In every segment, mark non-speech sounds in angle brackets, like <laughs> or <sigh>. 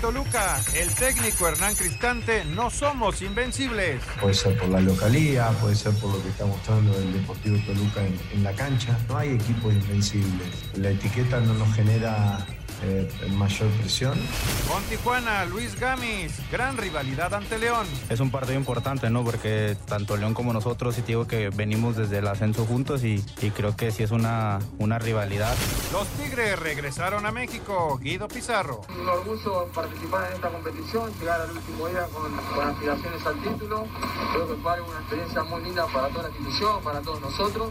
Toluca. El técnico Hernán Cristante, no somos invencibles. Puede ser por la localía, puede ser por lo que está mostrando el Deportivo Toluca en, la cancha. No hay equipos invencibles. La etiqueta no nos genera eh, mayor presión. Con Tijuana, Luis Gamis, gran rivalidad ante León. Es un partido importante, ¿no? Porque tanto León como nosotros, y te digo que venimos desde el ascenso juntos y, y creo que sí es una, una rivalidad. Los Tigres regresaron a México. Guido Pizarro. Un orgullo participar en esta competición, llegar al último día con, con aspiraciones al título. Creo que fue una experiencia muy linda para toda la institución, para todos nosotros.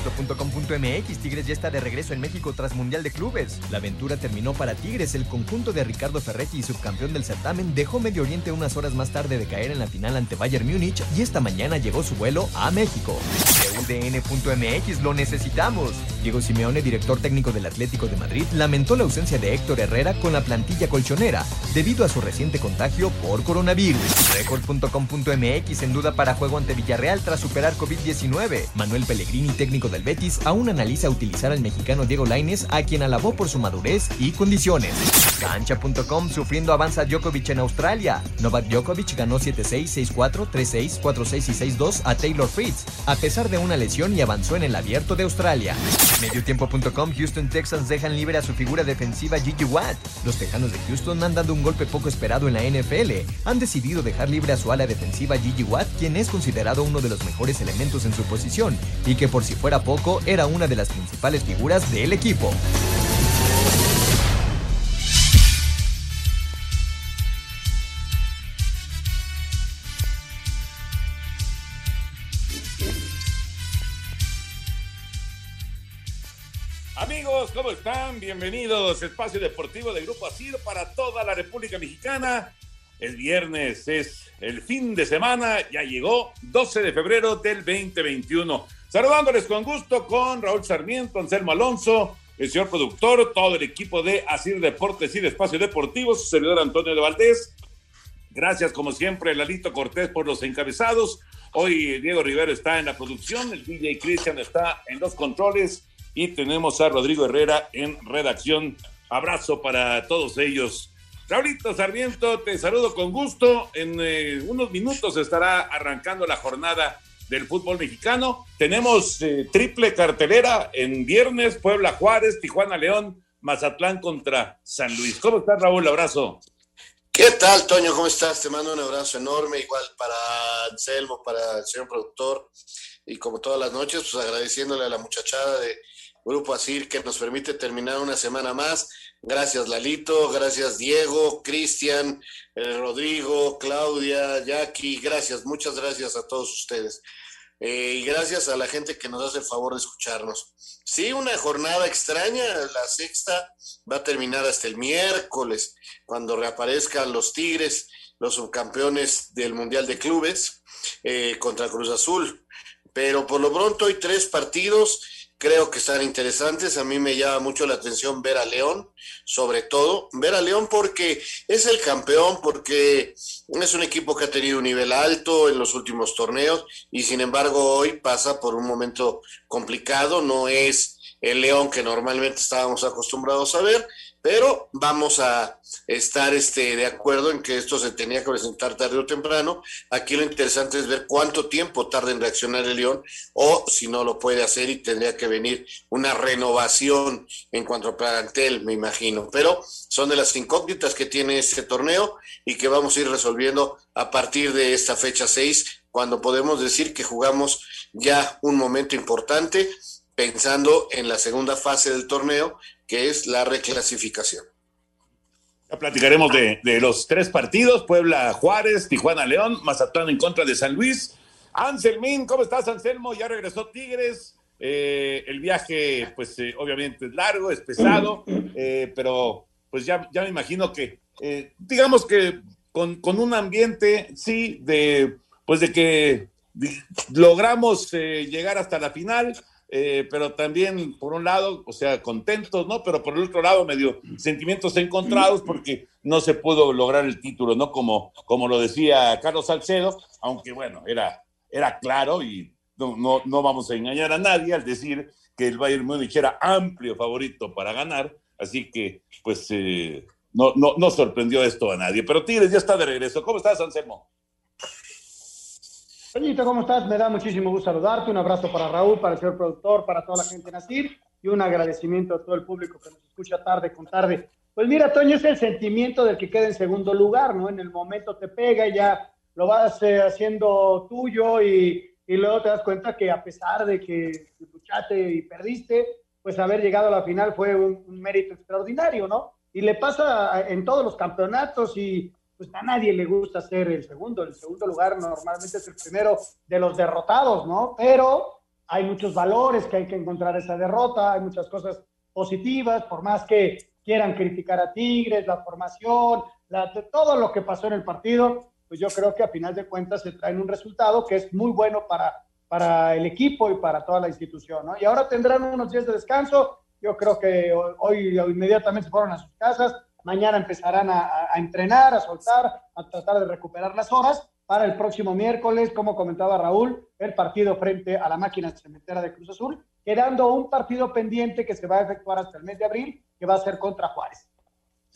Esto.com.mx Tigres ya está de regreso en México tras Mundial de Clubes. La aventura terminó para Tigres. El conjunto de Ricardo Ferretti, subcampeón del certamen, dejó Medio Oriente unas horas más tarde de caer en la final ante Bayern Múnich y esta mañana llegó su vuelo a México. UDN.mx lo necesitamos. Diego Simeone, director técnico del Atlético de Madrid, lamentó la ausencia de Héctor Herrera con la plantilla colchonera debido a su reciente contagio por coronavirus. Record.com.mx en duda para juego ante Villarreal tras superar COVID-19. Manuel Pellegrini, técnico del Betis, aún analiza utilizar al mexicano Diego Laines, a quien alabó por su madurez y condiciones. Cancha.com sufriendo avanza Djokovic en Australia. Novak Djokovic ganó 7-6, 6-4, 3-6, 4-6 y 6-2 a Taylor Fritz, a pesar de una lesión y avanzó en el abierto de Australia. Mediotiempo.com Houston Texans dejan libre a su figura defensiva Gigi Watt. Los Tejanos de Houston han dado un golpe poco esperado en la NFL. Han decidido dejar libre a su ala defensiva Gigi Watt, quien es considerado uno de los mejores elementos en su posición y que por si fuera poco era una de las principales figuras del equipo. ¿Cómo están? Bienvenidos. Espacio Deportivo de Grupo Asir para toda la República Mexicana. El viernes es el fin de semana, ya llegó 12 de febrero del 2021. Saludándoles con gusto con Raúl Sarmiento, Anselmo Alonso, el señor productor, todo el equipo de Asir Deportes y de Espacio Deportivo, su servidor Antonio de Valdés. Gracias, como siempre, Lalito Cortés por los encabezados. Hoy Diego Rivero está en la producción, el DJ Cristian está en los controles y tenemos a Rodrigo Herrera en redacción. Abrazo para todos ellos. Raulito Sarmiento, te saludo con gusto. En eh, unos minutos estará arrancando la jornada del fútbol mexicano. Tenemos eh, triple cartelera en viernes, Puebla Juárez, Tijuana León, Mazatlán contra San Luis. ¿Cómo estás, Raúl? Abrazo. ¿Qué tal, Toño? ¿Cómo estás? Te mando un abrazo enorme, igual para Anselmo, para el señor productor, y como todas las noches, pues agradeciéndole a la muchachada de Grupo Asir que nos permite terminar una semana más. Gracias, Lalito, gracias, Diego, Cristian, eh, Rodrigo, Claudia, Jackie, gracias, muchas gracias a todos ustedes. Eh, y gracias a la gente que nos hace el favor de escucharnos. Sí, una jornada extraña, la sexta va a terminar hasta el miércoles, cuando reaparezcan los Tigres, los subcampeones del Mundial de Clubes, eh, contra Cruz Azul. Pero por lo pronto hay tres partidos creo que están interesantes. A mí me llama mucho la atención ver a León, sobre todo, ver a León porque es el campeón, porque es un equipo que ha tenido un nivel alto en los últimos torneos y sin embargo hoy pasa por un momento complicado, no es el León que normalmente estábamos acostumbrados a ver, pero vamos a estar este, de acuerdo en que esto se tenía que presentar tarde o temprano. Aquí lo interesante es ver cuánto tiempo tarda en reaccionar el León o si no lo puede hacer y tendría que venir una renovación en cuanto a plantel, me imagino. Pero son de las incógnitas que tiene este torneo y que vamos a ir resolviendo a partir de esta fecha 6, cuando podemos decir que jugamos ya un momento importante pensando en la segunda fase del torneo, que es la reclasificación. Ya platicaremos de, los tres partidos, Puebla, Juárez, Tijuana, León, Mazatlán en contra de San Luis. Anselmín, ¿cómo estás, Anselmo? Ya regresó Tigres. Eh, el viaje, pues eh, obviamente es largo, es pesado, eh, pero pues ya, ya me imagino que, digamos que con, con, un ambiente, sí, de, pues de que logramos llegar hasta la final, pero también, por un lado, o sea, contentos, ¿no? Pero por el otro lado, medio sentimientos encontrados porque no se pudo lograr el título, ¿no? Como, como lo decía Carlos Salcedo, aunque bueno, era, era claro y no, no, vamos a engañar a nadie al decir que el Bayern Múnich era amplio favorito para ganar, así que pues eh, no, no, no sorprendió esto a nadie. Pero Tigres ya está de regreso. ¿Cómo estás, Anselmo? Toñito, ¿cómo estás? Me da muchísimo gusto saludarte. Un abrazo para Raúl, para el señor productor, para toda la gente en Asir y un agradecimiento a todo el público que nos escucha tarde con tarde. Pues mira, Toño, es el sentimiento del que queda en segundo lugar, ¿no? En el momento te pega y ya lo vas eh, haciendo tuyo y y luego te das cuenta que a pesar de que luchaste y perdiste, pues haber llegado a la final fue un, mérito extraordinario, ¿no? Y le pasa en todos los campeonatos y pues a nadie le gusta ser el segundo. El segundo lugar normalmente es el primero de los derrotados, ¿no? Pero hay muchos valores que hay que encontrar esa derrota, hay muchas cosas positivas, por más que quieran criticar a Tigres, la formación, la, todo lo que pasó en el partido, pues yo creo que a final de cuentas se traen un resultado que es muy bueno para, para el equipo y para toda la institución, ¿no? Y ahora tendrán unos días de descanso, yo creo que hoy, inmediatamente se fueron a sus casas, mañana empezarán a, entrenar, a soltar, a tratar de recuperar las horas para el próximo miércoles, como comentaba Raúl, el partido frente a la máquina cementera de Cruz Azul, quedando un partido pendiente que se va a efectuar hasta el mes de abril, que va a ser contra Juárez.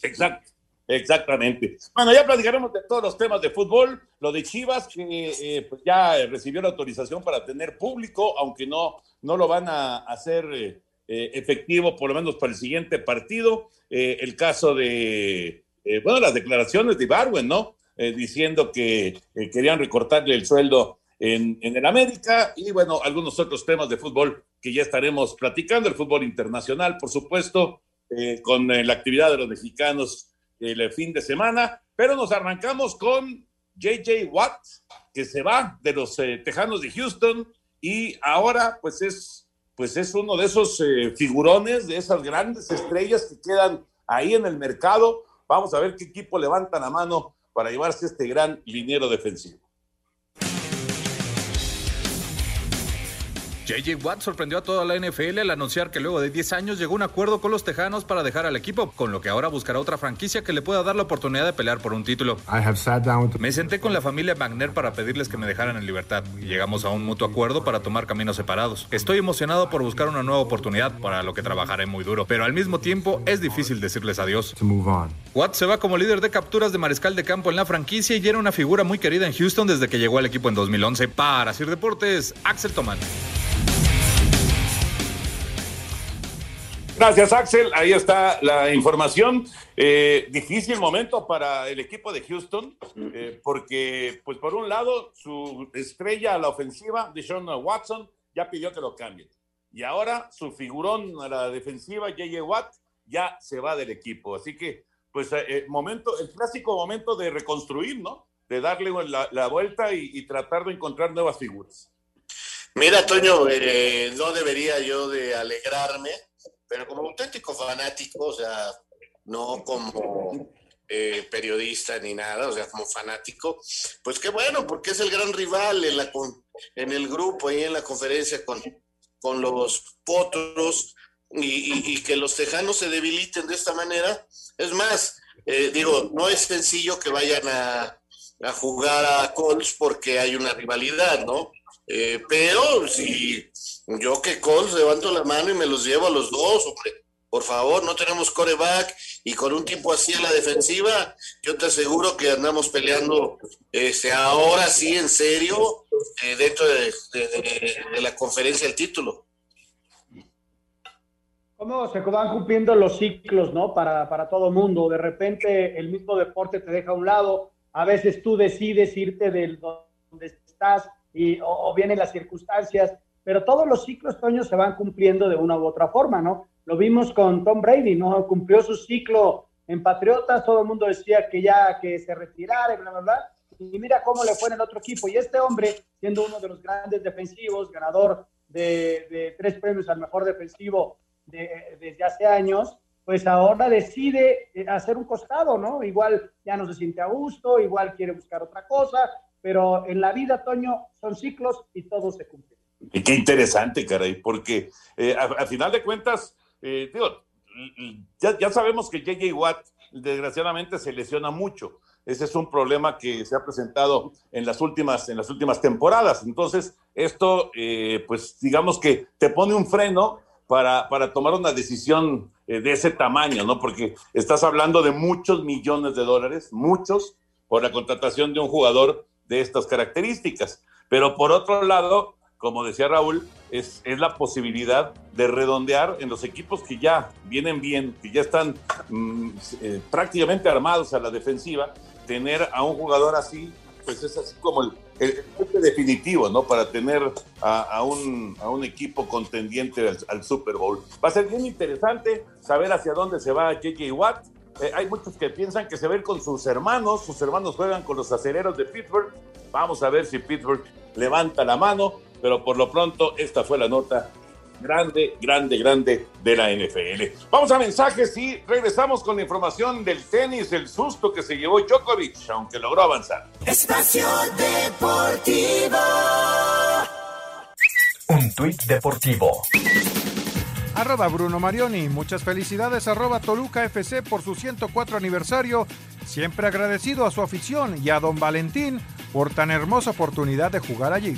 Exacto. Exactamente. Bueno, ya platicaremos de todos los temas de fútbol. Lo de Chivas, que eh, pues ya recibió la autorización para tener público, aunque no, no lo van a hacer eh, eh, efectivo, por lo menos para el siguiente partido. el caso de, bueno, las declaraciones de Barwen, ¿no? diciendo que querían recortarle el sueldo en, en el América y, bueno, algunos otros temas de fútbol que ya estaremos platicando. El fútbol internacional, por supuesto, con la actividad de los mexicanos el fin de semana, pero nos arrancamos con JJ Watt, que se va de los eh, Tejanos de Houston y ahora pues es, pues es uno de esos eh, figurones, de esas grandes estrellas que quedan ahí en el mercado. Vamos a ver qué equipo levanta la mano para llevarse este gran liniero defensivo. JJ Watt sorprendió a toda la NFL al anunciar que luego de 10 años llegó a un acuerdo con los Tejanos para dejar al equipo, con lo que ahora buscará otra franquicia que le pueda dar la oportunidad de pelear por un título. Me senté con la familia Wagner para pedirles que me dejaran en libertad y llegamos a un mutuo acuerdo para tomar caminos separados. Estoy emocionado por buscar una nueva oportunidad, para lo que trabajaré muy duro, pero al mismo tiempo es difícil decirles adiós. Watt se va como líder de capturas de mariscal de campo en la franquicia y era una figura muy querida en Houston desde que llegó al equipo en 2011. Para Sir Deportes, Axel Tomán. Gracias, Axel. Ahí está la información. Eh, difícil momento para el equipo de Houston, eh, porque, pues, por un lado, su estrella a la ofensiva, Deshaun Watson, ya pidió que lo cambien. Y ahora su figurón a la defensiva, J.J. Watt, ya se va del equipo. Así que, pues, eh, momento, el clásico momento de reconstruir, ¿no? De darle la, vuelta y, y, tratar de encontrar nuevas figuras. Mira, Toño, no debería yo de alegrarme pero como auténtico fanático, o sea, no como eh, periodista ni nada, o sea, como fanático, pues qué bueno, porque es el gran rival en, la, en el grupo y en la conferencia con, con los potros y, que los tejanos se debiliten de esta manera. Es más, eh, digo, no es sencillo que vayan a, jugar a Colts porque hay una rivalidad, ¿no? Eh, pero si yo que Colts levanto la mano y me los llevo a los dos, hombre. Por favor, no tenemos coreback y con un tipo así en la defensiva, yo te aseguro que andamos peleando este, ahora sí en serio eh, dentro de, la conferencia del título. ¿Cómo se van cumpliendo los ciclos, no? Para, para todo mundo. De repente el mismo deporte te deja a un lado, a veces tú decides irte del donde estás y, o vienen las circunstancias pero todos los ciclos, se van cumpliendo de una u otra forma, ¿no? Lo vimos con Tom Brady, ¿no? Cumplió su ciclo en Patriotas, todo el mundo decía que ya que se retirara y bla, bla, bla. Y mira cómo le fue en el otro equipo. Y este hombre, siendo uno de los grandes defensivos, ganador de, tres premios al mejor defensivo desde hace años, pues ahora decide eh, hacer un costado, ¿no? Igual ya no se siente a gusto, igual quiere buscar otra cosa, pero en la vida, Toño, son ciclos y todo se cumple. Y qué interesante, caray, porque eh, a, final de cuentas, eh, digo, ya, ya, sabemos que JJ Watt desgraciadamente se lesiona mucho. Ese es un problema que se ha presentado en las últimas, en las últimas temporadas. Entonces, esto, eh, pues digamos que te pone un freno para, para tomar una decisión eh, de ese tamaño, ¿no? Porque estás hablando de muchos millones de dólares, muchos, por la contratación de un jugador de estas características. Pero por otro lado, como decía Raúl, es, es, la posibilidad de redondear en los equipos que ya vienen bien, que ya están mm, eh, prácticamente armados a la defensiva, tener a un jugador así, pues es así como el, el, definitivo, ¿no? Para tener a, un, a un, equipo contendiente al, Super Bowl. Va a ser bien interesante saber hacia dónde se va JJ Watt. Eh, hay muchos que piensan que se va a ir con sus hermanos, sus hermanos juegan con los acereros de Pittsburgh. Vamos a ver si Pittsburgh levanta la mano, pero por lo pronto esta fue la nota grande, grande, grande de la NFL. Vamos a mensajes y regresamos con la información del tenis, el susto que se llevó Djokovic, aunque logró avanzar. Espacio Deportivo. Un tuit deportivo. Arroba Bruno Marioni, muchas felicidades arroba Toluca FC por su 104 aniversario, siempre agradecido a su afición y a don Valentín por tan hermosa oportunidad de jugar allí.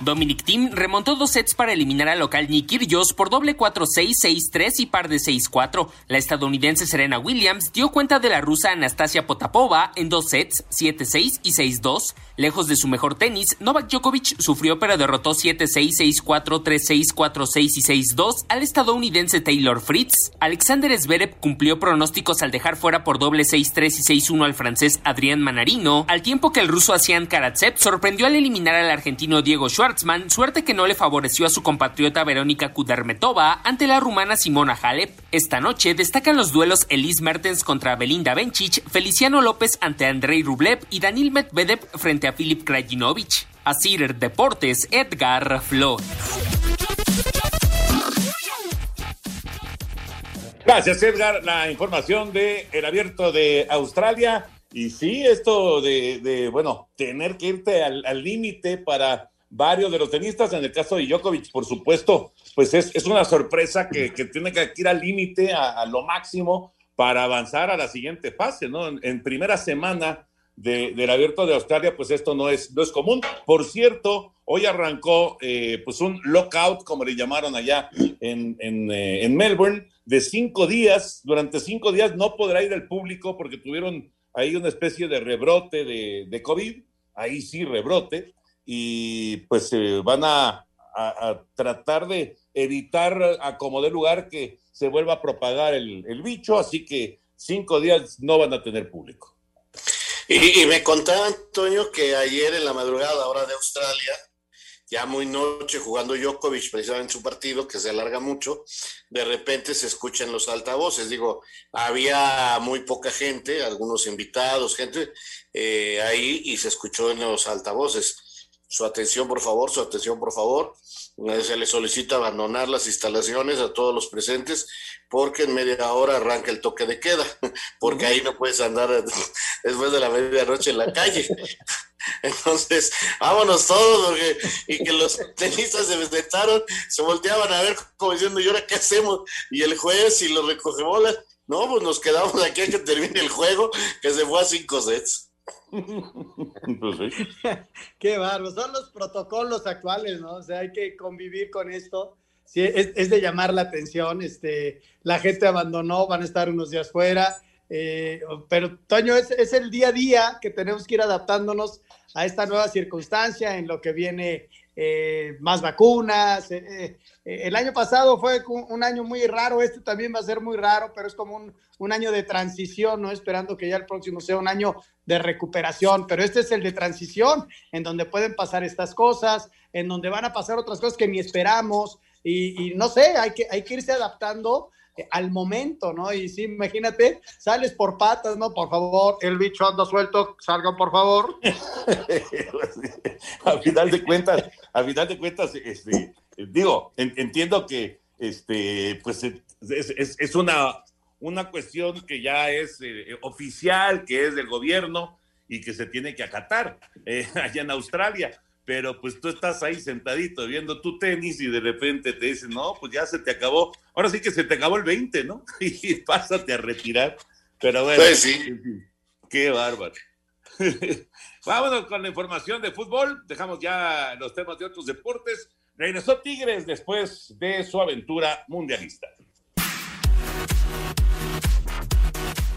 Dominic Thiem remontó dos sets para eliminar al local Nick Kyrgios por doble 4-6, 6-3 y par de 6-4. La estadounidense Serena Williams dio cuenta de la rusa Anastasia Potapova en dos sets, 7-6 y 6-2. Lejos de su mejor tenis, Novak Djokovic sufrió pero derrotó 7-6, 6-4, 3-6, 4-6 y 6-2 al estadounidense Taylor Fritz. Alexander Zverev cumplió pronósticos al dejar fuera por doble 6-3 y 6-1 al francés Adrián Manarino, al tiempo que el ruso Asian Karatsev sorprendió al eliminar al argentino Diego Schwartzman, suerte que no le favoreció a su compatriota Verónica Kudermetova ante la rumana Simona Halep. Esta noche destacan los duelos Elise Mertens contra Belinda Bencic, Feliciano López ante Andrei Rublev y Daniil Medvedev frente a a Filip Krajinovic. Asir Deportes, Edgar Flores. Gracias, Edgar. La información de el abierto de Australia. Y sí, esto de, bueno, tener que irte al límite para varios de los tenistas, en el caso de Djokovic, por supuesto, pues es, es una sorpresa que, que, tiene que ir al límite, a, lo máximo, para avanzar a la siguiente fase, ¿no? en primera semana del abierto de Australia, pues esto no es, no es común. Por cierto, hoy arrancó eh, pues un lockout, como le llamaron allá en, eh, en, Melbourne, de cinco días. Durante cinco días no podrá ir el público porque tuvieron ahí una especie de rebrote de, de COVID, ahí sí rebrote, y pues eh, van a, a, tratar de evitar a como de lugar que se vuelva a propagar el bicho, así que cinco días no van a tener público. <laughs> Y, me contaba Antonio que ayer en la madrugada, hora de Australia, ya muy noche jugando Djokovic precisamente en su partido, que se alarga mucho, de repente se escuchan los altavoces. Digo, había muy poca gente, algunos invitados, gente eh, ahí, y se escuchó en los altavoces. Su atención, por favor, su atención, por favor. Se le solicita abandonar las instalaciones a todos los presentes porque en media hora arranca el toque de queda, <laughs> porque ahí no puedes andar <laughs> después de la medianoche en la calle. <laughs> Entonces, vámonos todos, y que los tenistas se sentaron, se volteaban a ver como diciendo, ¿y ahora qué hacemos? Y el juez y los recogebolas, no, pues nos quedamos aquí a que termine el juego, que se fue a cinco sets. <laughs> Pues <laughs> qué bárbaro, son los protocolos actuales, ¿no? O sea, hay que convivir con esto. Sí, es, de llamar la atención. Este, la gente abandonó, van a estar unos días fuera. Eh, pero, Toño, es, es, el día a día que tenemos que ir adaptándonos a esta nueva circunstancia en lo que viene eh, más vacunas. Eh, el año pasado fue un año muy raro, este también va a ser muy raro, pero es como un, año de transición, ¿no? Esperando que ya el próximo sea un año de recuperación, pero este es el de transición, en donde pueden pasar estas cosas, en donde van a pasar otras cosas que ni esperamos, y, no sé, hay que, hay que irse adaptando al momento, ¿no? Y sí, imagínate, sales por patas, ¿no? Por favor, el bicho anda suelto, salgan por favor. <laughs> a final de cuentas, a final de cuentas, este, digo, entiendo que este, pues es, una, una cuestión que ya es eh, oficial, que es del gobierno y que se tiene que acatar eh, <laughs> allá en Australia pero pues tú estás ahí sentadito viendo tu tenis y de repente te dicen, no, pues ya se te acabó, ahora sí que se te acabó el 20, ¿no? <laughs> Y pásate a retirar. Pero bueno, pues sí. qué bárbaro. <laughs> Vámonos con la información de fútbol, dejamos ya los temas de otros deportes. Regresó Tigres después de su aventura mundialista.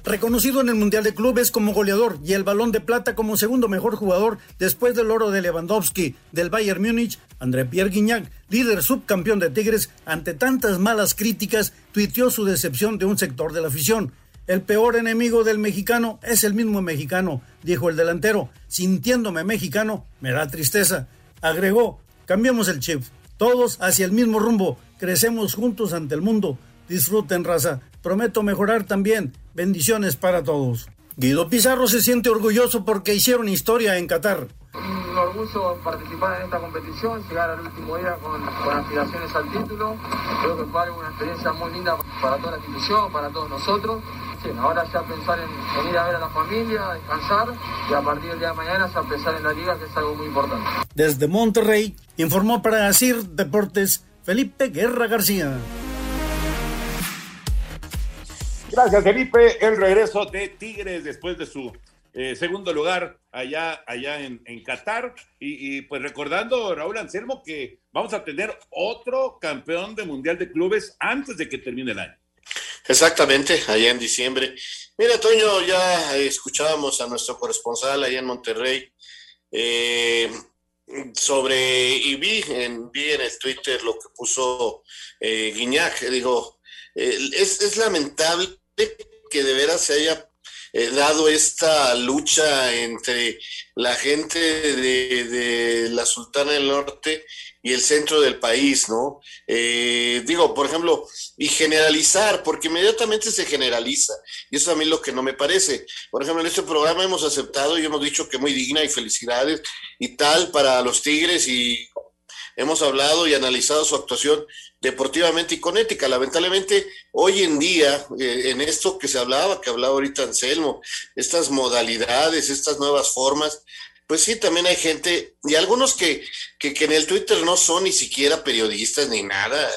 Reconocido en el Mundial de Clubes como goleador y el balón de plata como segundo mejor jugador después del oro de Lewandowski del Bayern Múnich, André Pierre Guignac, líder subcampeón de Tigres, ante tantas malas críticas, tuiteó su decepción de un sector de la afición. El peor enemigo del mexicano es el mismo mexicano, dijo el delantero. Sintiéndome mexicano, me da tristeza. Agregó, cambiemos el chip, todos hacia el mismo rumbo, crecemos juntos ante el mundo. Disfruten, raza. Prometo mejorar también. Bendiciones para todos. Guido Pizarro se siente orgulloso porque hicieron historia en Qatar. Un orgullo participar en esta competición, llegar al último día con, aspiraciones al título. Creo que fue una experiencia muy linda para toda la institución, para todos nosotros. ahora ya pensar en, ir a ver a la familia, descansar y a partir del día de mañana ya empezar en la liga, que es algo muy importante. Desde Monterrey, informó para ASIR Deportes Felipe Guerra García. Gracias, Felipe. El regreso de Tigres después de su eh, segundo lugar allá, allá en, Qatar. Y, pues recordando, Raúl Anselmo, que vamos a tener otro campeón de Mundial de Clubes antes de que termine el año. Exactamente, allá en diciembre. Mira, Toño, ya escuchábamos a nuestro corresponsal allá en Monterrey eh, sobre, y vi en, vi en el Twitter lo que puso eh, Guiñac, digo, eh, es, es lamentable que de veras se haya eh, dado esta lucha entre la gente de, la Sultana del Norte y el centro del país, ¿no? Eh, digo, por ejemplo, y generalizar, porque inmediatamente se generaliza, y eso a mí lo que no me parece. Por ejemplo, en este programa hemos aceptado y hemos dicho que muy digna y felicidades y tal para los Tigres y hemos hablado y analizado su actuación deportivamente y con ética. Lamentablemente, hoy en día, eh, en esto que se hablaba, que hablaba ahorita Anselmo, estas modalidades, estas nuevas formas, pues sí, también hay gente, y algunos que, que, en el Twitter no son ni siquiera periodistas ni nada,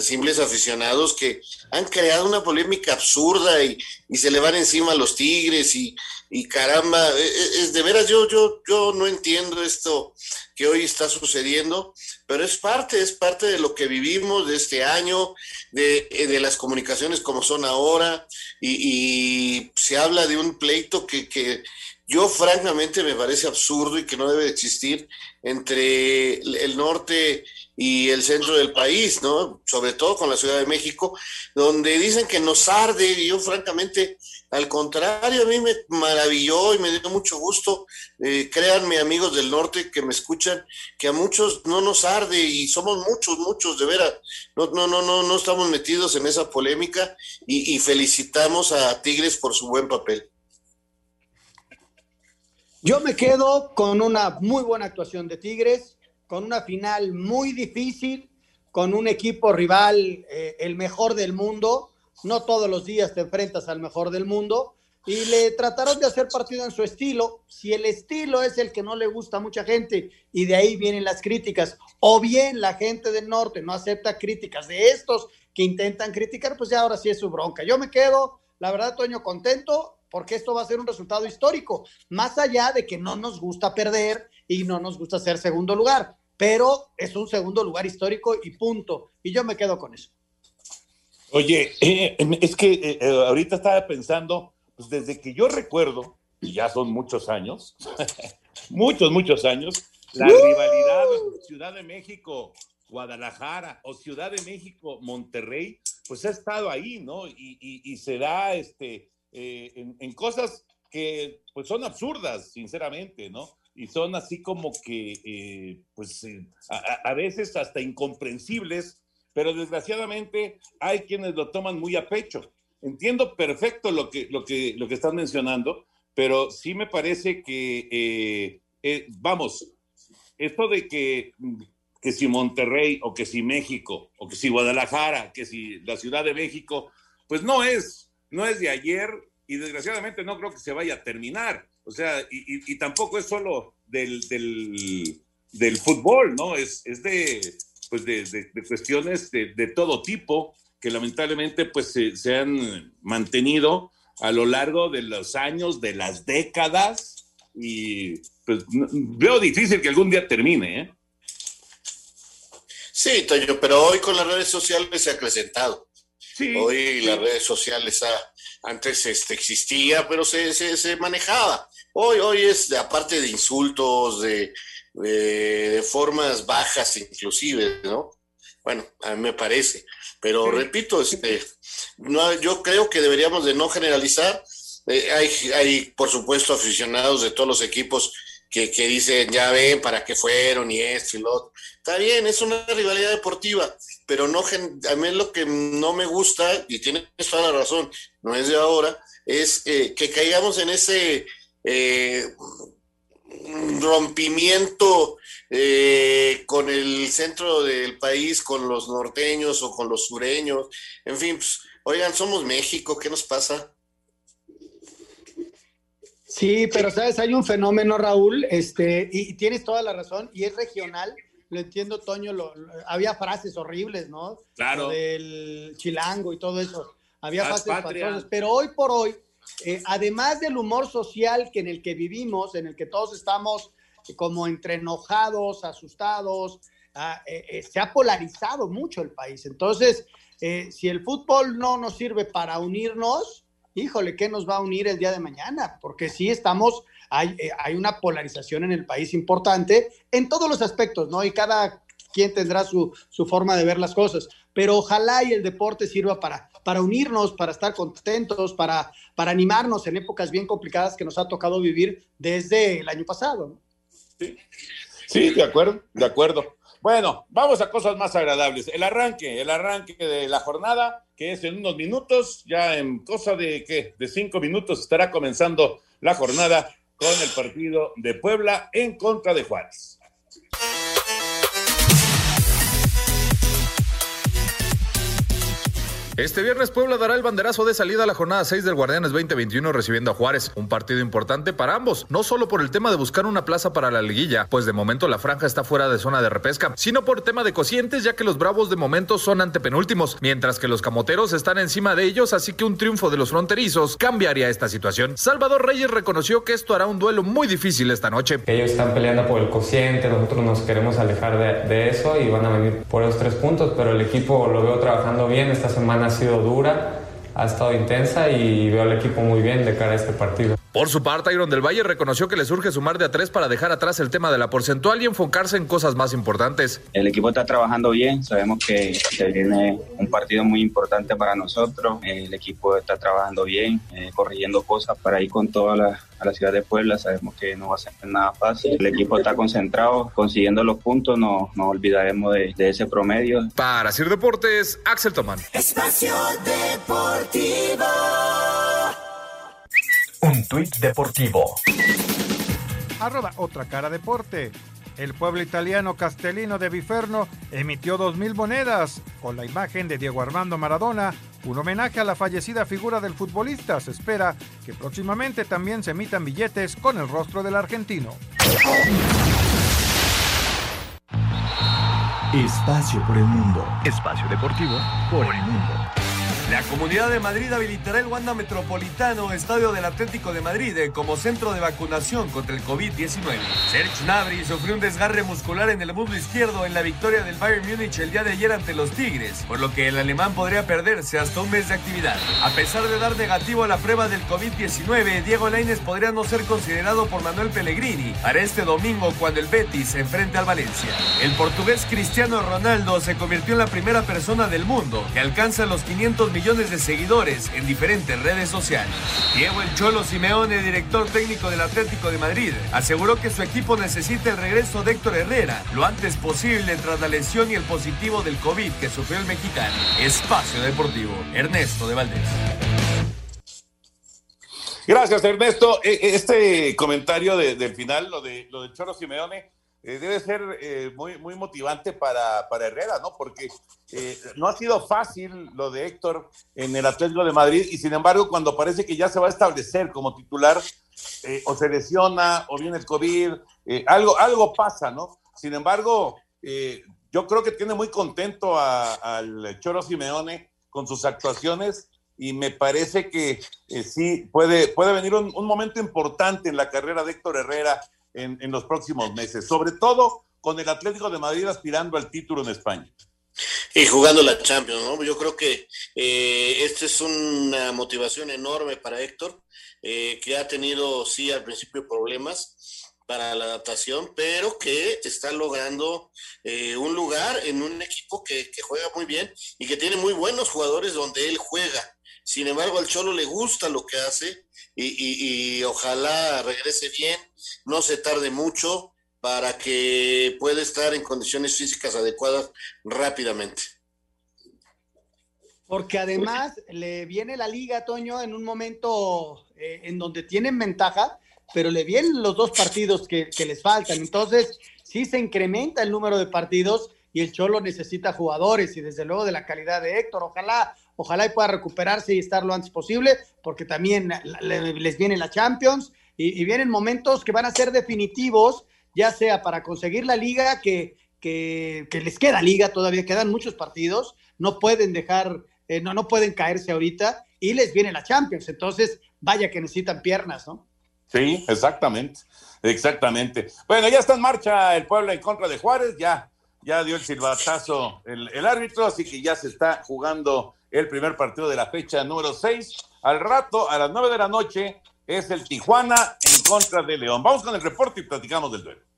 simples aficionados que han creado una polémica absurda y, y se le van encima a los tigres y, y caramba, e, e, es, de veras, yo, yo, yo no entiendo esto que hoy está sucediendo, pero es parte, es parte de lo que vivimos de este año, de, eh, de las comunicaciones como son ahora, y, se habla de un pleito que, que yo francamente me parece absurdo y que no debe existir entre el norte y el centro del país, ¿no? Sobre todo con la Ciudad de México, donde dicen que nos arde, y yo francamente, al contrario, a mí me maravilló y me dio mucho gusto, eh, créanme amigos del norte que me escuchan, que a muchos no nos arde y somos muchos, muchos, de veras, no, no, no, no, no estamos metidos en esa polémica y, y felicitamos a Tigres por su buen papel. Yo me quedo con una muy buena actuación de Tigres con una final muy difícil, con un equipo rival, eh, el mejor del mundo. No todos los días te enfrentas al mejor del mundo. Y le trataron de hacer partido en su estilo. Si el estilo es el que no le gusta a mucha gente y de ahí vienen las críticas, o bien la gente del norte no acepta críticas de estos que intentan criticar, pues ya ahora sí es su bronca. Yo me quedo, la verdad, Toño, contento porque esto va a ser un resultado histórico, más allá de que no nos gusta perder y no nos gusta ser segundo lugar pero es un segundo lugar histórico y punto. Y yo me quedo con eso. Oye, eh, es que eh, eh, ahorita estaba pensando, pues desde que yo recuerdo, y ya son muchos años, <laughs> muchos, muchos años, la rivalidad Ciudad de México, Guadalajara o Ciudad de México, Monterrey, pues ha estado ahí, ¿no? Y, se da este, en, en, cosas que pues son absurdas, sinceramente, ¿no? Y son así como que, eh, pues, eh, a, veces hasta incomprensibles pero desgraciadamente hay quienes lo toman muy a pecho. Entiendo perfecto lo que, lo que, lo que están mencionando, pero sí me parece que, eh, eh, vamos, esto de que, que si Monterrey o que si México o que si Guadalajara, que si la Ciudad de México, pues no es, no es de ayer y desgraciadamente no creo que se vaya a terminar. O sea, y, tampoco es solo del, del, fútbol, ¿no? Es, es de, pues de, cuestiones de, todo tipo que lamentablemente pues se, han mantenido a lo largo de los años, de las décadas, y pues veo difícil que algún día termine, ¿eh? Sí, Toño, pero hoy con las redes sociales se ha acrecentado. Sí, hoy las redes sociales antes este, existía, pero se, se, manejaba. Hoy, hoy es, aparte de insultos, de, de, formas bajas inclusive, ¿no? Bueno, a mí me parece. Pero repito, este, no, yo creo que deberíamos de no generalizar. Eh, hay, hay, por supuesto, aficionados de todos los equipos que, que, dicen, ya ven, para qué fueron y esto y lo otro. Está bien, es una rivalidad deportiva, pero no, a mí lo que no me gusta, y tienes toda la razón, no es de ahora, es eh, que caigamos en ese eh, rompimiento eh, con el centro del país, con los norteños o con los sureños, en fin, pues, oigan, somos México, ¿qué nos pasa? Sí, pero sabes, hay un fenómeno, Raúl, este, y, tienes toda la razón, y es regional. Lo entiendo, Toño, lo, había frases horribles, ¿no? Claro. del chilango y todo eso. Había frases pero hoy por hoy, eh, además del humor social que en el que vivimos, en el que todos estamos como entre enojados, asustados, ah, eh, eh, se ha polarizado mucho el país. Entonces, si el fútbol no nos sirve para unirnos, híjole, ¿qué nos va a unir el día de mañana? Porque sí estamos, hay, eh, hay una polarización en el país importante en todos los aspectos, ¿no? Y cada quien tendrá su, su forma de ver las cosas. Pero ojalá y el deporte sirva para, para unirnos, para estar contentos, para, para animarnos en épocas bien complicadas que nos ha tocado vivir desde el año pasado. Sí. sí, de acuerdo, de acuerdo. Bueno, vamos a cosas más agradables. El arranque, el arranque de la jornada, que es en unos minutos, ya en cosa de qué, de cinco minutos estará comenzando la jornada con el partido de Puebla en contra de Juárez. Este viernes Puebla dará el banderazo de salida a la jornada 6 del Guardianes 2021 recibiendo a Juárez, un partido importante para ambos, no solo por el tema de buscar una plaza para la liguilla, pues de momento la franja está fuera de zona de repesca, sino por tema de cocientes ya que los Bravos de momento son antepenúltimos, mientras que los Camoteros están encima de ellos, así que un triunfo de los fronterizos cambiaría esta situación. Salvador Reyes reconoció que esto hará un duelo muy difícil esta noche. Ellos están peleando por el cociente, nosotros nos queremos alejar de, de eso y van a venir por esos tres puntos, pero el equipo lo veo trabajando bien esta semana ha sido dura, ha estado intensa y veo al equipo muy bien de cara a este partido. Por su parte, Iron del Valle reconoció que le surge sumar de a tres para dejar atrás el tema de la porcentual y enfocarse en cosas más importantes. El equipo está trabajando bien, sabemos que, se viene un partido muy importante para nosotros, el equipo está trabajando bien, eh, corrigiendo cosas para ir con toda la, a la ciudad de Puebla, sabemos que no va a ser nada fácil, el equipo está concentrado, consiguiendo los puntos, no nos olvidaremos de, de, ese promedio. Para Sir Deportes, Axel Tomán. Espacio Deportivo. Un tuit deportivo. Arroba otra cara deporte. El pueblo italiano Castellino de Biferno emitió 2.000 monedas con la imagen de Diego Armando Maradona, un homenaje a la fallecida figura del futbolista. Se espera que próximamente también se emitan billetes con el rostro del argentino. Espacio por el mundo. Espacio deportivo por el mundo. La Comunidad de Madrid habilitará el Wanda Metropolitano, estadio del Atlético de Madrid, eh, como centro de vacunación contra el COVID-19. Serge Gnabry sufrió un desgarre muscular en el muslo izquierdo en la victoria del Bayern Múnich el día de ayer ante los Tigres, por lo que el alemán podría perderse hasta un mes de actividad. A pesar de dar negativo a la prueba del COVID-19, Diego Lainez podría no ser considerado por Manuel Pellegrini para este domingo cuando el Betis se enfrente al Valencia. El portugués Cristiano Ronaldo se convirtió en la primera persona del mundo que alcanza los 500 millones millones de seguidores en diferentes redes sociales. Diego El Cholo Simeone, director técnico del Atlético de Madrid, aseguró que su equipo necesita el regreso de Héctor Herrera lo antes posible tras la lesión y el positivo del COVID que sufrió el mexicano. Espacio Deportivo, Ernesto de Valdés. Gracias, Ernesto. E, e, este comentario del final, lo de, lo de Cholo Simeone, eh, debe ser eh, muy, muy motivante para, para Herrera, ¿no? Porque eh, no ha sido fácil lo de Héctor en el Atlético de Madrid y sin embargo cuando parece que ya se va a establecer como titular, o se lesiona o viene el COVID, algo, algo pasa, ¿no? Sin embargo, yo creo que tiene muy contento al Choro Simeone con sus actuaciones y me parece que sí puede, puede venir un, un momento importante en la carrera de Héctor Herrera en, los próximos meses, sobre todo con el Atlético de Madrid aspirando al título en España. Y jugando la Champions, ¿no? Yo creo que eh, esta es una motivación enorme para Héctor, eh, que ha tenido, sí, al principio problemas para la adaptación, pero que está logrando eh, un lugar en un equipo que, juega muy bien y que tiene muy buenos jugadores donde él juega. Sin embargo, al Cholo le gusta lo que hace y, ojalá regrese bien, no se tarde mucho para que pueda estar en condiciones físicas adecuadas rápidamente. Porque además le viene la liga, Toño, en un momento eh, en donde tienen ventaja, pero le vienen los dos partidos que, que, les faltan. Entonces, sí se incrementa el número de partidos y el Cholo necesita jugadores y desde luego de la calidad de Héctor. Ojalá Ojalá pueda recuperarse y estar lo antes posible, porque también les viene la Champions y, vienen momentos que van a ser definitivos, ya sea para conseguir la liga, que, que, les queda liga, todavía quedan muchos partidos, no pueden dejar, eh, no, no pueden caerse ahorita, y les viene la Champions. Entonces, vaya que necesitan piernas, ¿no? Sí, exactamente, exactamente. Bueno, ya está en marcha el pueblo en contra de Juárez, ya, ya dio el silbatazo el árbitro, así que ya se está jugando el primer partido de la fecha número 6. Al rato, a las 9 de la noche, es el Tijuana en contra de León. Vamos con el reporte y platicamos del duelo.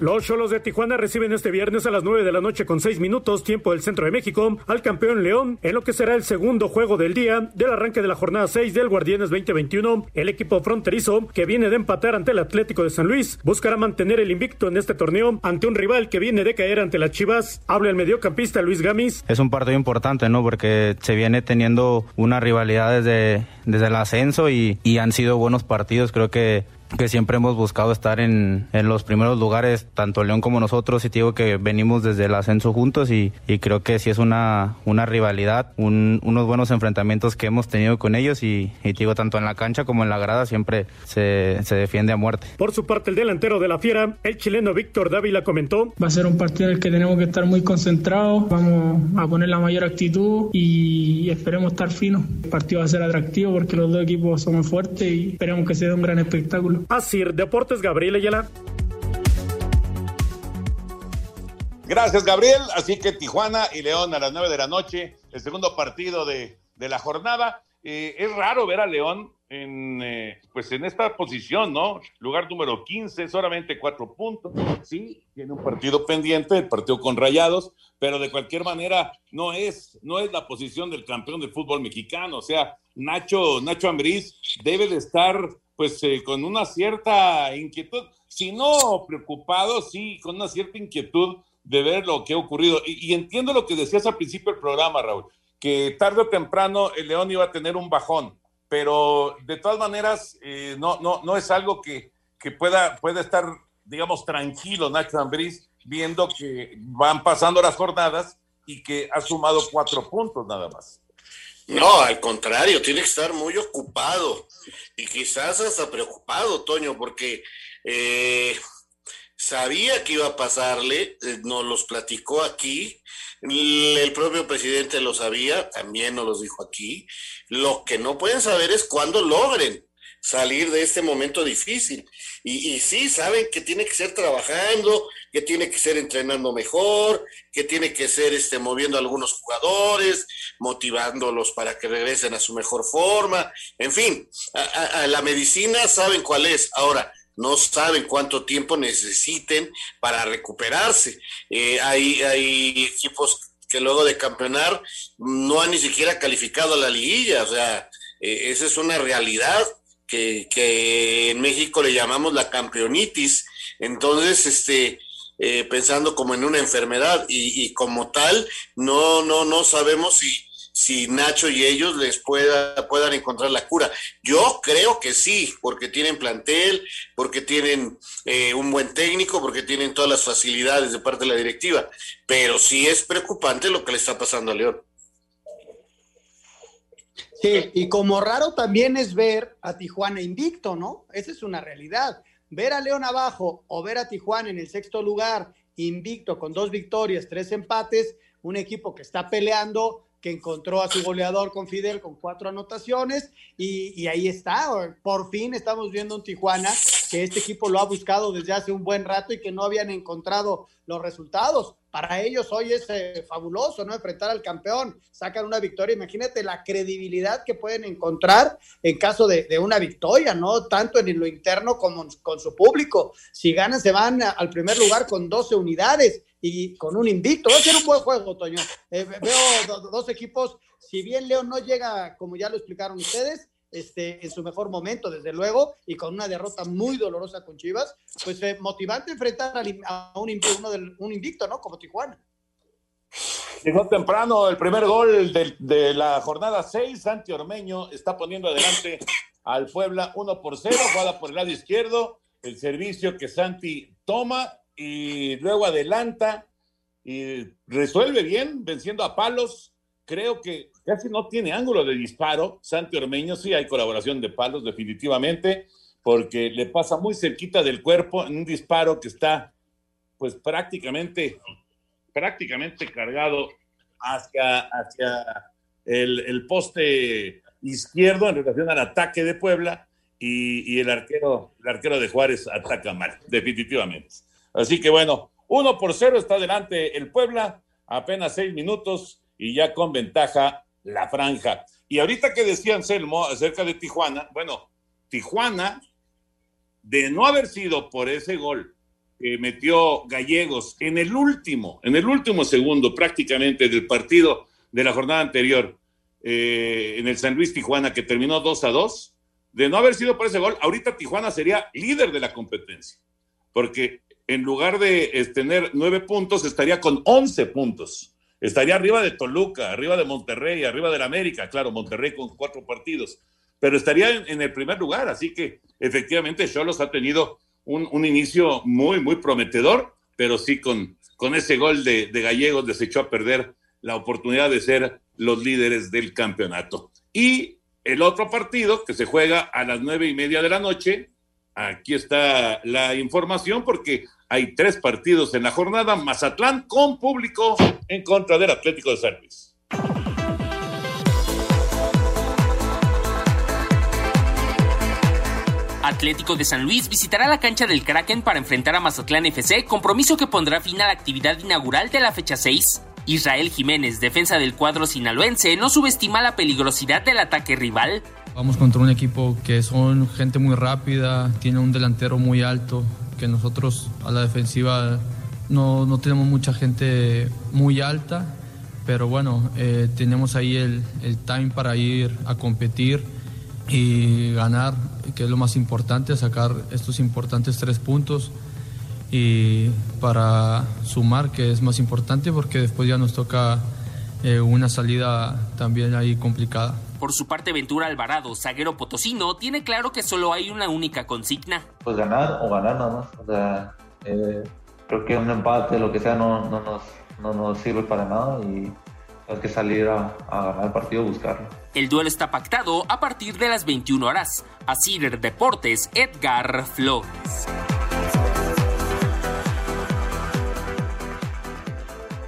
Los Cholos de Tijuana reciben este viernes a las 9 de la noche con 6 minutos, tiempo del centro de México, al campeón León, en lo que será el segundo juego del día del arranque de la jornada 6 del Guardianes 2021. El equipo fronterizo, que viene de empatar ante el Atlético de San Luis, buscará mantener el invicto en este torneo ante un rival que viene de caer ante las Chivas. Habla el mediocampista Luis Gamis. Es un partido importante, ¿no? Porque se viene teniendo una rivalidad desde, desde el ascenso y, y han sido buenos partidos. Creo que que siempre hemos buscado estar en, en, los primeros lugares, tanto León como nosotros, y te digo que venimos desde el ascenso juntos y, y creo que sí es una, una rivalidad, un, unos buenos enfrentamientos que hemos tenido con ellos y, y te digo, tanto en la cancha como en la grada siempre se, se, defiende a muerte. Por su parte, el delantero de la Fiera, el chileno Víctor Dávila comentó. Va a ser un partido en el que tenemos que estar muy concentrados, vamos a poner la mayor actitud y esperemos estar finos. El partido va a ser atractivo porque los dos equipos somos fuertes y esperemos que sea un gran espectáculo. Así, Deportes Gabriel Ayala. Gracias, Gabriel. Así que Tijuana y León a las 9 de la noche, el segundo partido de, la jornada. Eh, es raro ver a León en, eh, pues en esta posición, ¿no? Lugar número 15, solamente cuatro puntos. Sí, tiene un partido pendiente, el partido con Rayados, pero de cualquier manera no es, no es la posición del campeón del fútbol mexicano. O sea, Nacho, Nacho Ambriz debe de estar pues eh, con una cierta inquietud, si no preocupado, sí, con una cierta inquietud de ver lo que ha ocurrido. Y, entiendo lo que decías al principio del programa, Raúl, que tarde o temprano el León iba a tener un bajón, pero de todas maneras eh, no, no, no es algo que, que pueda, pueda estar, digamos, tranquilo Nacho Ambriz, viendo que van pasando las jornadas y que ha sumado cuatro puntos nada más. No, al contrario, tiene que estar muy ocupado y quizás hasta preocupado, Toño, porque eh, sabía que iba a pasarle, eh, nos los platicó aquí, el propio presidente lo sabía, también nos los dijo aquí. Lo que no pueden saber es cuándo logren salir de este momento difícil. Y, sí, saben que tiene que ser trabajando, que tiene que ser entrenando mejor, que tiene que ser este, moviendo a algunos jugadores, motivándolos para que regresen a su mejor forma. En fin, la medicina saben cuál es. Ahora, no saben cuánto tiempo necesiten para recuperarse. Eh, hay, hay equipos que luego de campeonar no ha ni siquiera calificado a la liguilla. O sea, eh, esa es una realidad que, que, en México le llamamos la campeonitis. Entonces, este, eh, pensando como en una enfermedad y, y, como tal, no, no, no sabemos si, si Nacho y ellos les pueda, puedan encontrar la cura. Yo creo que sí, porque tienen plantel, porque tienen eh, un buen técnico, porque tienen todas las facilidades de parte de la directiva, pero sí es preocupante lo que le está pasando a León. Sí, y como raro también es ver a Tijuana invicto, ¿no? Esa es una realidad. Ver a León abajo o ver a Tijuana en el sexto lugar, invicto, con dos victorias, tres empates, un equipo que está peleando, que encontró a su goleador con Fidel con cuatro anotaciones y, ahí está, por fin estamos viendo un Tijuana que este equipo lo ha buscado desde hace un buen rato y que no habían encontrado los resultados. Para ellos hoy es eh, fabuloso, ¿no? Enfrentar al campeón, sacan una victoria, imagínate la credibilidad que pueden encontrar en caso de, de una victoria, ¿no? Tanto en lo interno como con su público. Si ganan, se van al primer lugar con 12 unidades y con un invicto. Va a ser un buen juego, Toño. Eh, veo do, dos equipos, si bien León no llega, como ya lo explicaron ustedes, este, en su mejor momento, desde luego, y con una derrota muy dolorosa con Chivas, pues eh, motivante enfrentar a un, uno del, invicto, ¿no? Como Tijuana. Llegó temprano el primer gol de, de, la jornada 6. Santi Ormeño está poniendo adelante al Puebla 1 por 0, jugada por el lado izquierdo. El servicio que Santi toma y luego adelanta y resuelve bien, venciendo a palos. Creo que casi no tiene ángulo de disparo. Santi Ormeño, sí hay colaboración de palos, definitivamente, porque le pasa muy cerquita del cuerpo en un disparo que está, pues prácticamente, prácticamente cargado hacia, hacia el, el poste izquierdo en relación al ataque de Puebla y, y, el, arquero, el arquero de Juárez ataca mal, definitivamente. Así que bueno, uno por cero está adelante el Puebla, apenas seis minutos y ya con ventaja la franja. Y ahorita que decían Selmo acerca de Tijuana, bueno, Tijuana, de no haber sido por ese gol que metió Gallegos en el último, en el último segundo prácticamente del partido de la jornada anterior eh, en el San Luis Tijuana que terminó 2 a 2, de no haber sido por ese gol, ahorita Tijuana sería líder de la competencia, porque en lugar de tener nueve puntos, estaría con once puntos. Estaría arriba de Toluca, arriba de Monterrey, arriba del América, claro, Monterrey con cuatro partidos, pero estaría en, en el primer lugar. Así que efectivamente Cholos ha tenido un, un, inicio muy, muy prometedor, pero sí con, con ese gol de, de Gallegos les echó a perder la oportunidad de ser los líderes del campeonato. Y el otro partido que se juega a las nueve y media de la noche, aquí está la información porque hay tres partidos en la jornada. Mazatlán con público en contra del Atlético de San Luis. Atlético de San Luis visitará la cancha del Kraken para enfrentar a Mazatlán FC, compromiso que pondrá fin a la actividad inaugural de la fecha 6. Israel Jiménez, defensa del cuadro sinaloense, no subestima la peligrosidad del ataque rival. Vamos contra un equipo que son gente muy rápida, tiene un delantero muy alto, que nosotros a la defensiva no, no tenemos mucha gente muy alta, pero bueno, eh, tenemos ahí el, el, time para ir a competir y ganar, que es lo más importante, sacar estos importantes tres puntos y para sumar, que es más importante porque después ya nos toca eh, una salida también ahí complicada. Por su parte, Ventura Alvarado, zaguero potosino, tiene claro que solo hay una única consigna. Pues ganar o ganar nada más. O sea, eh, creo que un empate, lo que sea, no, no, nos, no nos sirve para nada y hay que salir a, a, ganar el partido, buscarlo. El duelo está pactado a partir de las 21 horas. A Cider Deportes, Edgar Flores.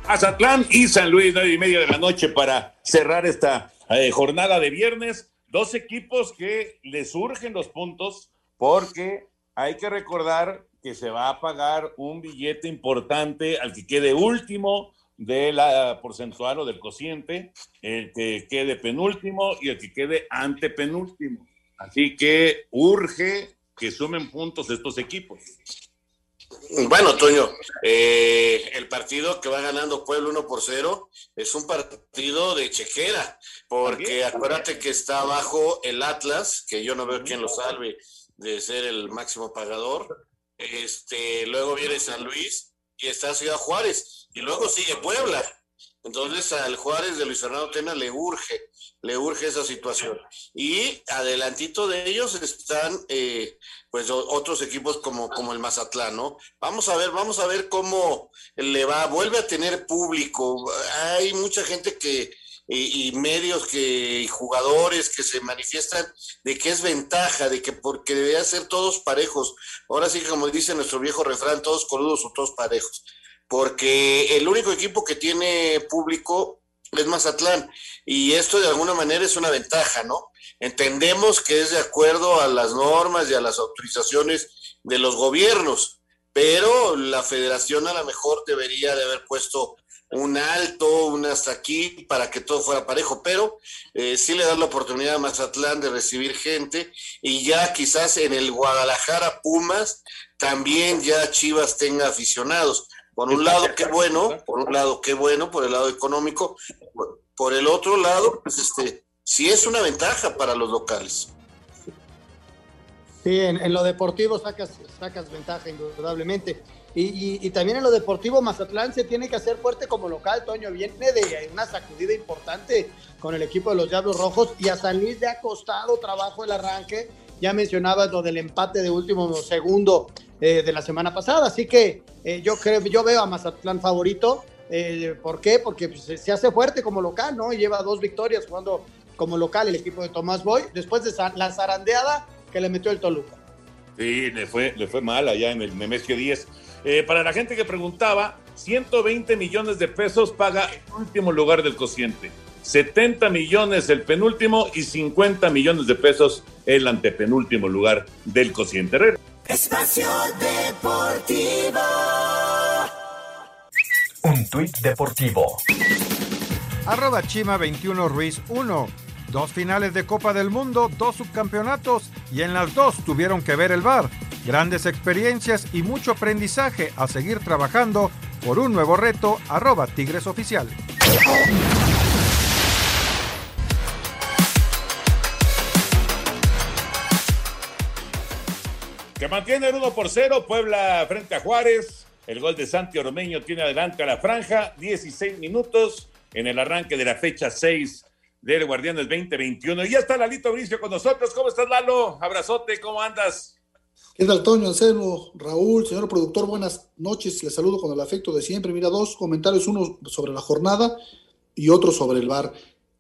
Azatlán y San Luis, nueve y media de la noche para cerrar esta eh, jornada de viernes. Dos equipos que les surgen los puntos porque hay que recordar que se va a pagar un billete importante al que quede último de la porcentual o del cociente, el que quede penúltimo y el que quede antepenúltimo. Así que urge que sumen puntos estos equipos. Bueno, Toño, eh, el partido que va ganando Pueblo 1 por 0 es un partido de chequera, porque acuérdate que está abajo el Atlas, que yo no veo quién lo salve de ser el máximo pagador. Este, luego viene San Luis y está Ciudad Juárez, y luego sigue Puebla. Entonces al Juárez de Luis Fernando Tena le urge, le urge esa situación. Y adelantito de ellos están eh, pues otros equipos como, como el Mazatlán, ¿no? Vamos a ver, vamos a ver cómo le va, vuelve a tener público. Hay mucha gente que, y, medios que, y jugadores que se manifiestan de que es ventaja, de que porque debería ser todos parejos. Ahora sí, como dice nuestro viejo refrán, todos coludos o todos parejos porque el único equipo que tiene público es Mazatlán y esto de alguna manera es una ventaja, ¿no? Entendemos que es de acuerdo a las normas y a las autorizaciones de los gobiernos, pero la federación a lo mejor debería de haber puesto un alto, un hasta aquí, para que todo fuera parejo, pero eh, sí le da la oportunidad a Mazatlán de recibir gente y ya quizás en el Guadalajara Pumas también ya Chivas tenga aficionados. Por un lado, qué bueno, por un lado, qué bueno, por el lado económico, por el otro lado, pues este, sí es una ventaja para los locales. Sí, en, lo deportivo sacas, sacas ventaja, indudablemente. Y, y, también en lo deportivo, Mazatlán se tiene que hacer fuerte como local. Toño viene de una sacudida importante con el equipo de los Diablos Rojos y a San Luis le ha costado trabajo el arranque. Ya mencionabas lo del empate de último segundo eh, de la semana pasada. Así que eh, yo creo, yo veo a Mazatlán favorito. Eh, ¿Por qué? Porque pues, se hace fuerte como local, ¿no? lleva dos victorias jugando como local el equipo de Tomás Boy, después de la zarandeada que le metió el Toluca. Sí, le fue, le fue mal allá en el Nemesio 10. para la gente que preguntaba, 120 millones de pesos paga el último lugar del cociente. 70 millones el penúltimo y 50 millones de pesos el antepenúltimo lugar del cociente. Espacio Deportivo. Un tuit deportivo. Arroba Chima 21 Ruiz 1. Dos finales de Copa del Mundo, dos subcampeonatos y en las dos tuvieron que ver el VAR. Grandes experiencias y mucho aprendizaje a seguir trabajando por un nuevo reto. Arroba Tigres Oficial. Que mantiene el 1 por 0, Puebla frente a Juárez. El gol de Santi Ormeño tiene adelante a la franja, 16 minutos en el arranque de la fecha 6 del Guardianes 2021. Y ya está Lalito Bricio con nosotros. ¿Cómo estás, Lalo? Abrazote, ¿cómo andas? ¿Qué tal, Toño, Anselmo, Raúl, señor productor? Buenas noches, les saludo con el afecto de siempre. Mira, dos comentarios, uno sobre la jornada y otro sobre el bar.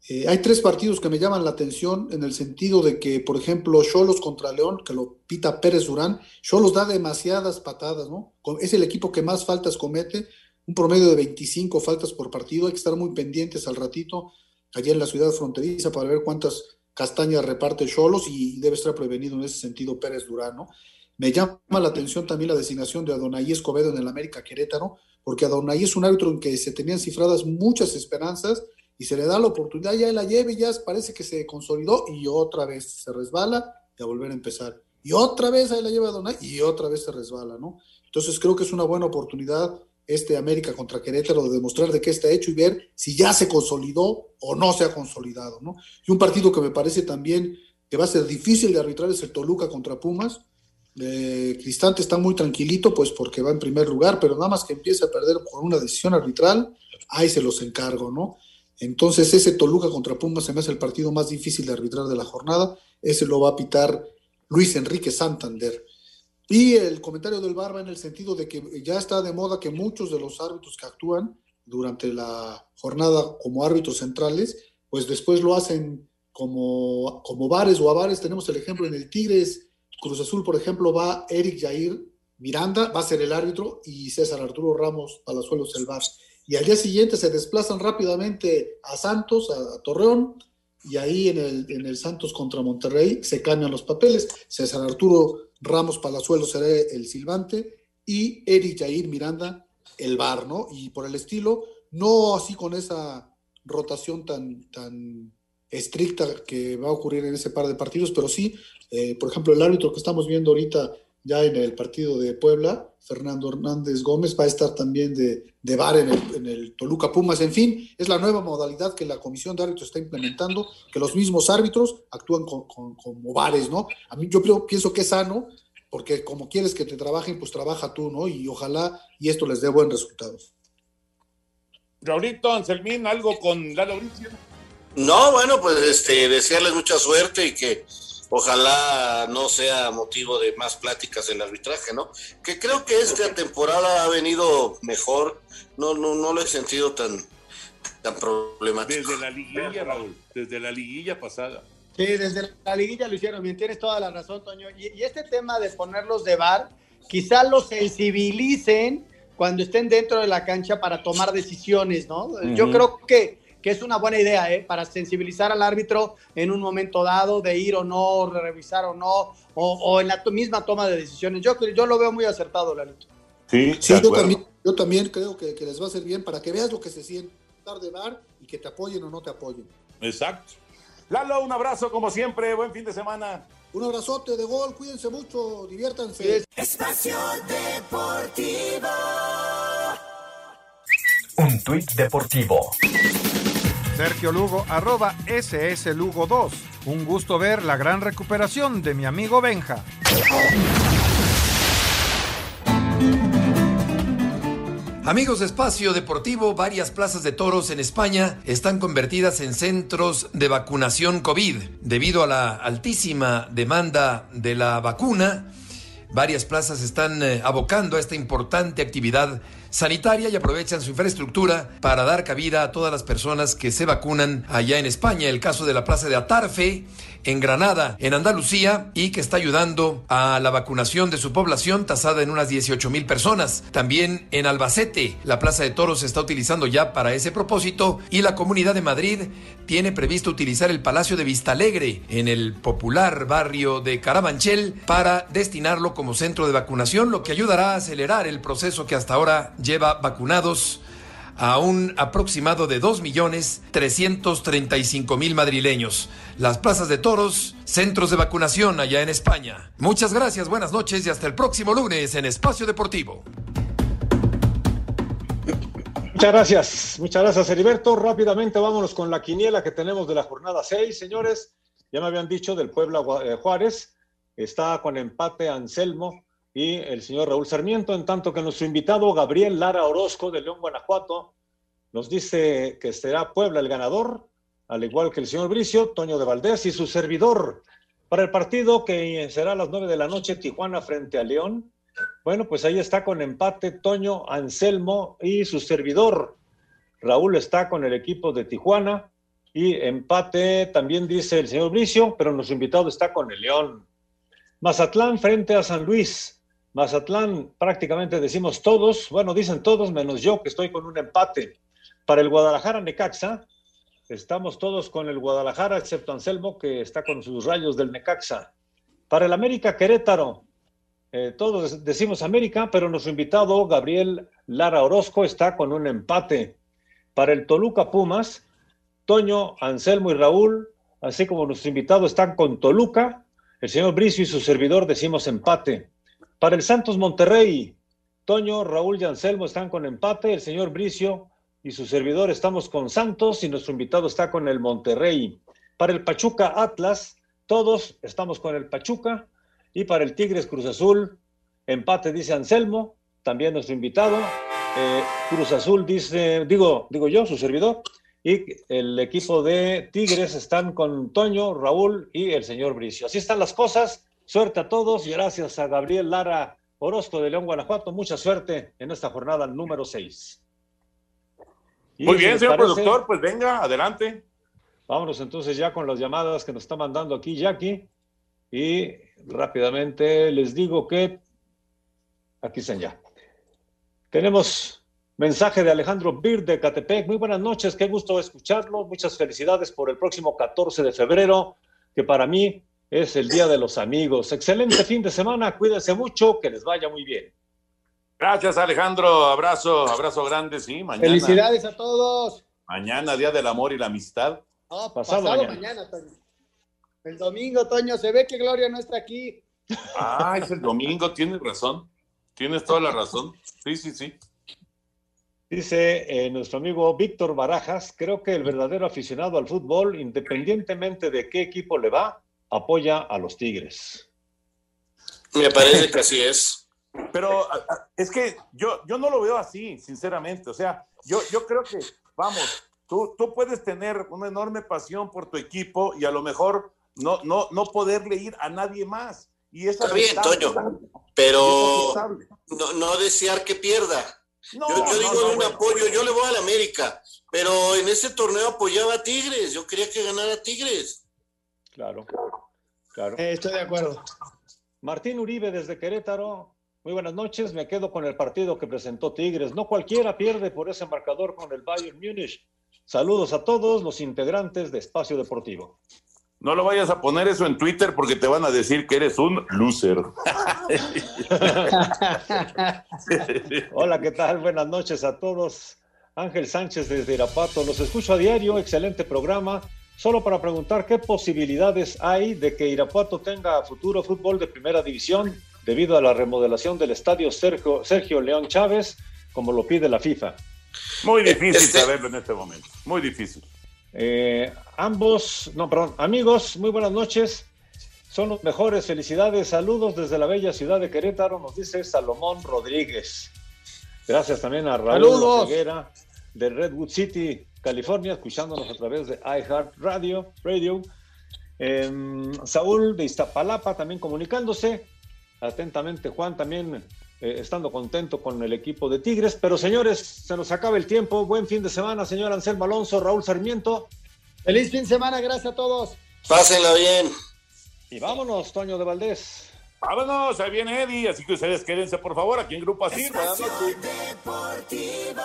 Eh, hay tres partidos que me llaman la atención en el sentido de que, por ejemplo, Cholos contra León, que lo pita Pérez Durán, Cholos da demasiadas patadas, ¿no? Es el equipo que más faltas comete, un promedio de 25 faltas por partido, hay que estar muy pendientes al ratito allá en la ciudad fronteriza para ver cuántas castañas reparte Cholos y debe estar prevenido en ese sentido Pérez Durán, ¿no? Me llama la atención también la designación de Adonai Escobedo en el América Querétaro, porque Adonai es un árbitro en que se tenían cifradas muchas esperanzas y se le da la oportunidad, ya la lleve, ya parece que se consolidó y otra vez se resbala y a volver a empezar. Y otra vez ahí la lleva Donay y otra vez se resbala, ¿no? Entonces creo que es una buena oportunidad este América contra Querétaro de demostrar de qué está hecho y ver si ya se consolidó o no se ha consolidado, ¿no? Y un partido que me parece también que va a ser difícil de arbitrar es el Toluca contra Pumas. Eh, Cristante está muy tranquilito, pues porque va en primer lugar, pero nada más que empiece a perder por una decisión arbitral, ahí se los encargo, ¿no? Entonces ese Toluca contra Pumas se me hace el partido más difícil de arbitrar de la jornada. Ese lo va a pitar Luis Enrique Santander. Y el comentario del Barba en el sentido de que ya está de moda que muchos de los árbitros que actúan durante la jornada como árbitros centrales, pues después lo hacen como, como bares o a bares. Tenemos el ejemplo en el Tigres, Cruz Azul, por ejemplo, va Eric Jair Miranda, va a ser el árbitro, y César Arturo Ramos Palazuelos el VAR y al día siguiente se desplazan rápidamente a Santos, a, Torreón, y ahí en el, en el, Santos contra Monterrey se cambian los papeles. César Arturo Ramos Palazuelo será el silbante y Eric Jair Miranda el bar, ¿no? Y por el estilo, no así con esa rotación tan, tan estricta que va a ocurrir en ese par de partidos, pero sí, eh, por ejemplo, el árbitro que estamos viendo ahorita ya en el partido de Puebla, Fernando Hernández Gómez va a estar también de, de VAR en el, en el, Toluca Pumas. En fin, es la nueva modalidad que la Comisión de Árbitros está implementando, que los mismos árbitros actúan con, con, como VARes, ¿no? A mí yo pienso que es sano, porque como quieres que te trabajen, pues trabaja tú, ¿no? Y ojalá y esto les dé buen resultado. Raulito, Anselmín, ¿algo con la Lauricio? No, bueno, pues este, desearles mucha suerte y que ojalá no sea motivo de más pláticas el arbitraje, ¿no? Que creo que esta temporada ha venido mejor, no, no, no lo he sentido tan, tan problemático. Desde la liguilla, Raúl, desde la liguilla pasada. Sí, desde la liguilla lo hicieron bien, tienes toda la razón, Toño. Y, y este tema de ponerlos de bar, quizá los sensibilicen cuando estén dentro de la cancha para tomar decisiones, ¿no? Uh -huh. Yo creo que que es una buena idea, ¿eh? Para sensibilizar al árbitro en un momento dado de ir o no, de revisar o no, o, o en la misma toma de decisiones. Yo, yo lo veo muy acertado, Lalito. Sí, sí yo, también, yo también creo que, que, les va a hacer bien para que veas lo que se siente de bar y que te apoyen o no te apoyen. Exacto. Lalo, un abrazo como siempre, buen fin de semana. Un abrazote de gol, cuídense mucho, diviértanse. Espacio Deportivo. Un tuit deportivo. Sergio Lugo, arroba SS Lugo 2. Un gusto ver la gran recuperación de mi amigo Benja. Amigos de Espacio Deportivo, varias plazas de toros en España están convertidas en centros de vacunación COVID. Debido a la altísima demanda de la vacuna, varias plazas están eh, abocando a esta importante actividad sanitaria y aprovechan su infraestructura para dar cabida a todas las personas que se vacunan allá en España. El caso de la plaza de Atarfe, en Granada, en Andalucía, y que está ayudando a la vacunación de su población, tasada en unas 18 mil personas. También en Albacete, la plaza de toros se está utilizando ya para ese propósito, y la Comunidad de Madrid tiene previsto utilizar el Palacio de Vistalegre, en el popular barrio de Carabanchel, para destinarlo como centro de vacunación, lo que ayudará a acelerar el proceso que hasta ahora lleva vacunados a un aproximado de 2.335.000 madrileños. Las plazas de toros, centros de vacunación allá en España. Muchas gracias, buenas noches y hasta el próximo lunes en Espacio Deportivo. Muchas gracias, muchas gracias Heriberto. Rápidamente vámonos con la quiniela que tenemos de la jornada 6, señores. Ya me habían dicho del Puebla Juárez, está con empate Anselmo y el señor Raúl Sarmiento, en tanto que nuestro invitado Gabriel Lara Orozco de León, Guanajuato, nos dice que será Puebla el ganador, al igual que el señor Bricio, Toño de Valdés y su servidor, para el partido que será a las nueve de la noche, Tijuana frente a León. Bueno, pues ahí está con empate Toño, Anselmo y su servidor. Raúl está con el equipo de Tijuana y empate también dice el señor Bricio, pero nuestro invitado está con el León. Mazatlán frente a San Luis. Mazatlán prácticamente decimos todos, bueno, dicen todos menos yo que estoy con un empate. Para el Guadalajara Necaxa, estamos todos con el Guadalajara, excepto Anselmo, que está con sus rayos del Necaxa. Para el América Querétaro, eh, todos decimos América, pero nuestro invitado Gabriel Lara Orozco está con un empate. Para el Toluca Pumas, Toño, Anselmo y Raúl, así como nuestro invitado están con Toluca, el señor Bricio y su servidor decimos empate. Para el Santos Monterrey, Toño, Raúl y Anselmo están con empate, el señor Bricio y su servidor estamos con Santos y nuestro invitado está con el Monterrey. Para el Pachuca Atlas, todos estamos con el Pachuca y para el Tigres Cruz Azul, empate dice Anselmo, también nuestro invitado. Eh, Cruz Azul dice, digo, digo yo, su servidor, y el equipo de Tigres están con Toño, Raúl y el señor Bricio. Así están las cosas. Suerte a todos y gracias a Gabriel Lara Orozco de León, Guanajuato. Mucha suerte en esta jornada número 6. Muy bien, señor parece, productor, pues venga, adelante. Vámonos entonces ya con las llamadas que nos está mandando aquí Jackie. Y rápidamente les digo que aquí están ya. Tenemos mensaje de Alejandro Bir de Catepec. Muy buenas noches, qué gusto escucharlo. Muchas felicidades por el próximo 14 de febrero, que para mí es el Día de los Amigos. Excelente fin de semana, cuídense mucho, que les vaya muy bien. Gracias, Alejandro. Abrazo, abrazo grande, sí. Mañana. Felicidades a todos. Mañana, Día del Amor y la Amistad. Oh, pasado, pasado mañana. mañana Toño. El domingo, Toño, se ve que Gloria no está aquí. Ah, es el domingo, tienes razón. Tienes toda la razón. Sí, sí, sí. Dice eh, nuestro amigo Víctor Barajas, creo que el verdadero aficionado al fútbol, independientemente de qué equipo le va, apoya a los Tigres. Me parece que así es. <laughs> Pero es que yo, yo no lo veo así, sinceramente. O sea, yo, yo creo que, vamos, tú, tú puedes tener una enorme pasión por tu equipo y a lo mejor no, no, no poderle ir a nadie más. Y es Está bien. Toño, pero no, no desear que pierda. No, yo yo no, digo no, de un bueno. apoyo, yo le voy a la América, pero en ese torneo apoyaba a Tigres, yo quería que ganara Tigres. Claro, claro. Eh, estoy de acuerdo. Martín Uribe desde Querétaro. Muy buenas noches. Me quedo con el partido que presentó Tigres. No cualquiera pierde por ese marcador con el Bayern Múnich. Saludos a todos los integrantes de Espacio Deportivo. No lo vayas a poner eso en Twitter porque te van a decir que eres un loser. <laughs> Hola, ¿qué tal? Buenas noches a todos. Ángel Sánchez desde Irapato. Los escucho a diario. Excelente programa. Solo para preguntar qué posibilidades hay de que Irapuato tenga futuro fútbol de primera división debido a la remodelación del estadio Sergio, Sergio León Chávez, como lo pide la FIFA. Muy difícil Este- saberlo en este momento. Muy difícil. Eh, ambos, no, perdón, amigos, muy buenas noches. Son los mejores. Felicidades, saludos desde la bella ciudad de Querétaro, nos dice Salomón Rodríguez. Gracias también a Raúl. Ceguera de Redwood City, California, escuchándonos a través de iHeart Radio. Radio. Em, Saúl de Iztapalapa también comunicándose. Atentamente, Juan también eh, estando contento con el equipo de Tigres. Pero señores, se nos acaba el tiempo. Buen fin de semana, señor Anselmo Alonso, Raúl Sarmiento. Feliz fin de semana, gracias a todos. Pásenla bien. Y vámonos, Toño de Valdés. Vámonos, ahí viene Eddie, así que ustedes quédense por favor aquí en Grupo Asir. Buenas noches. Deportivo.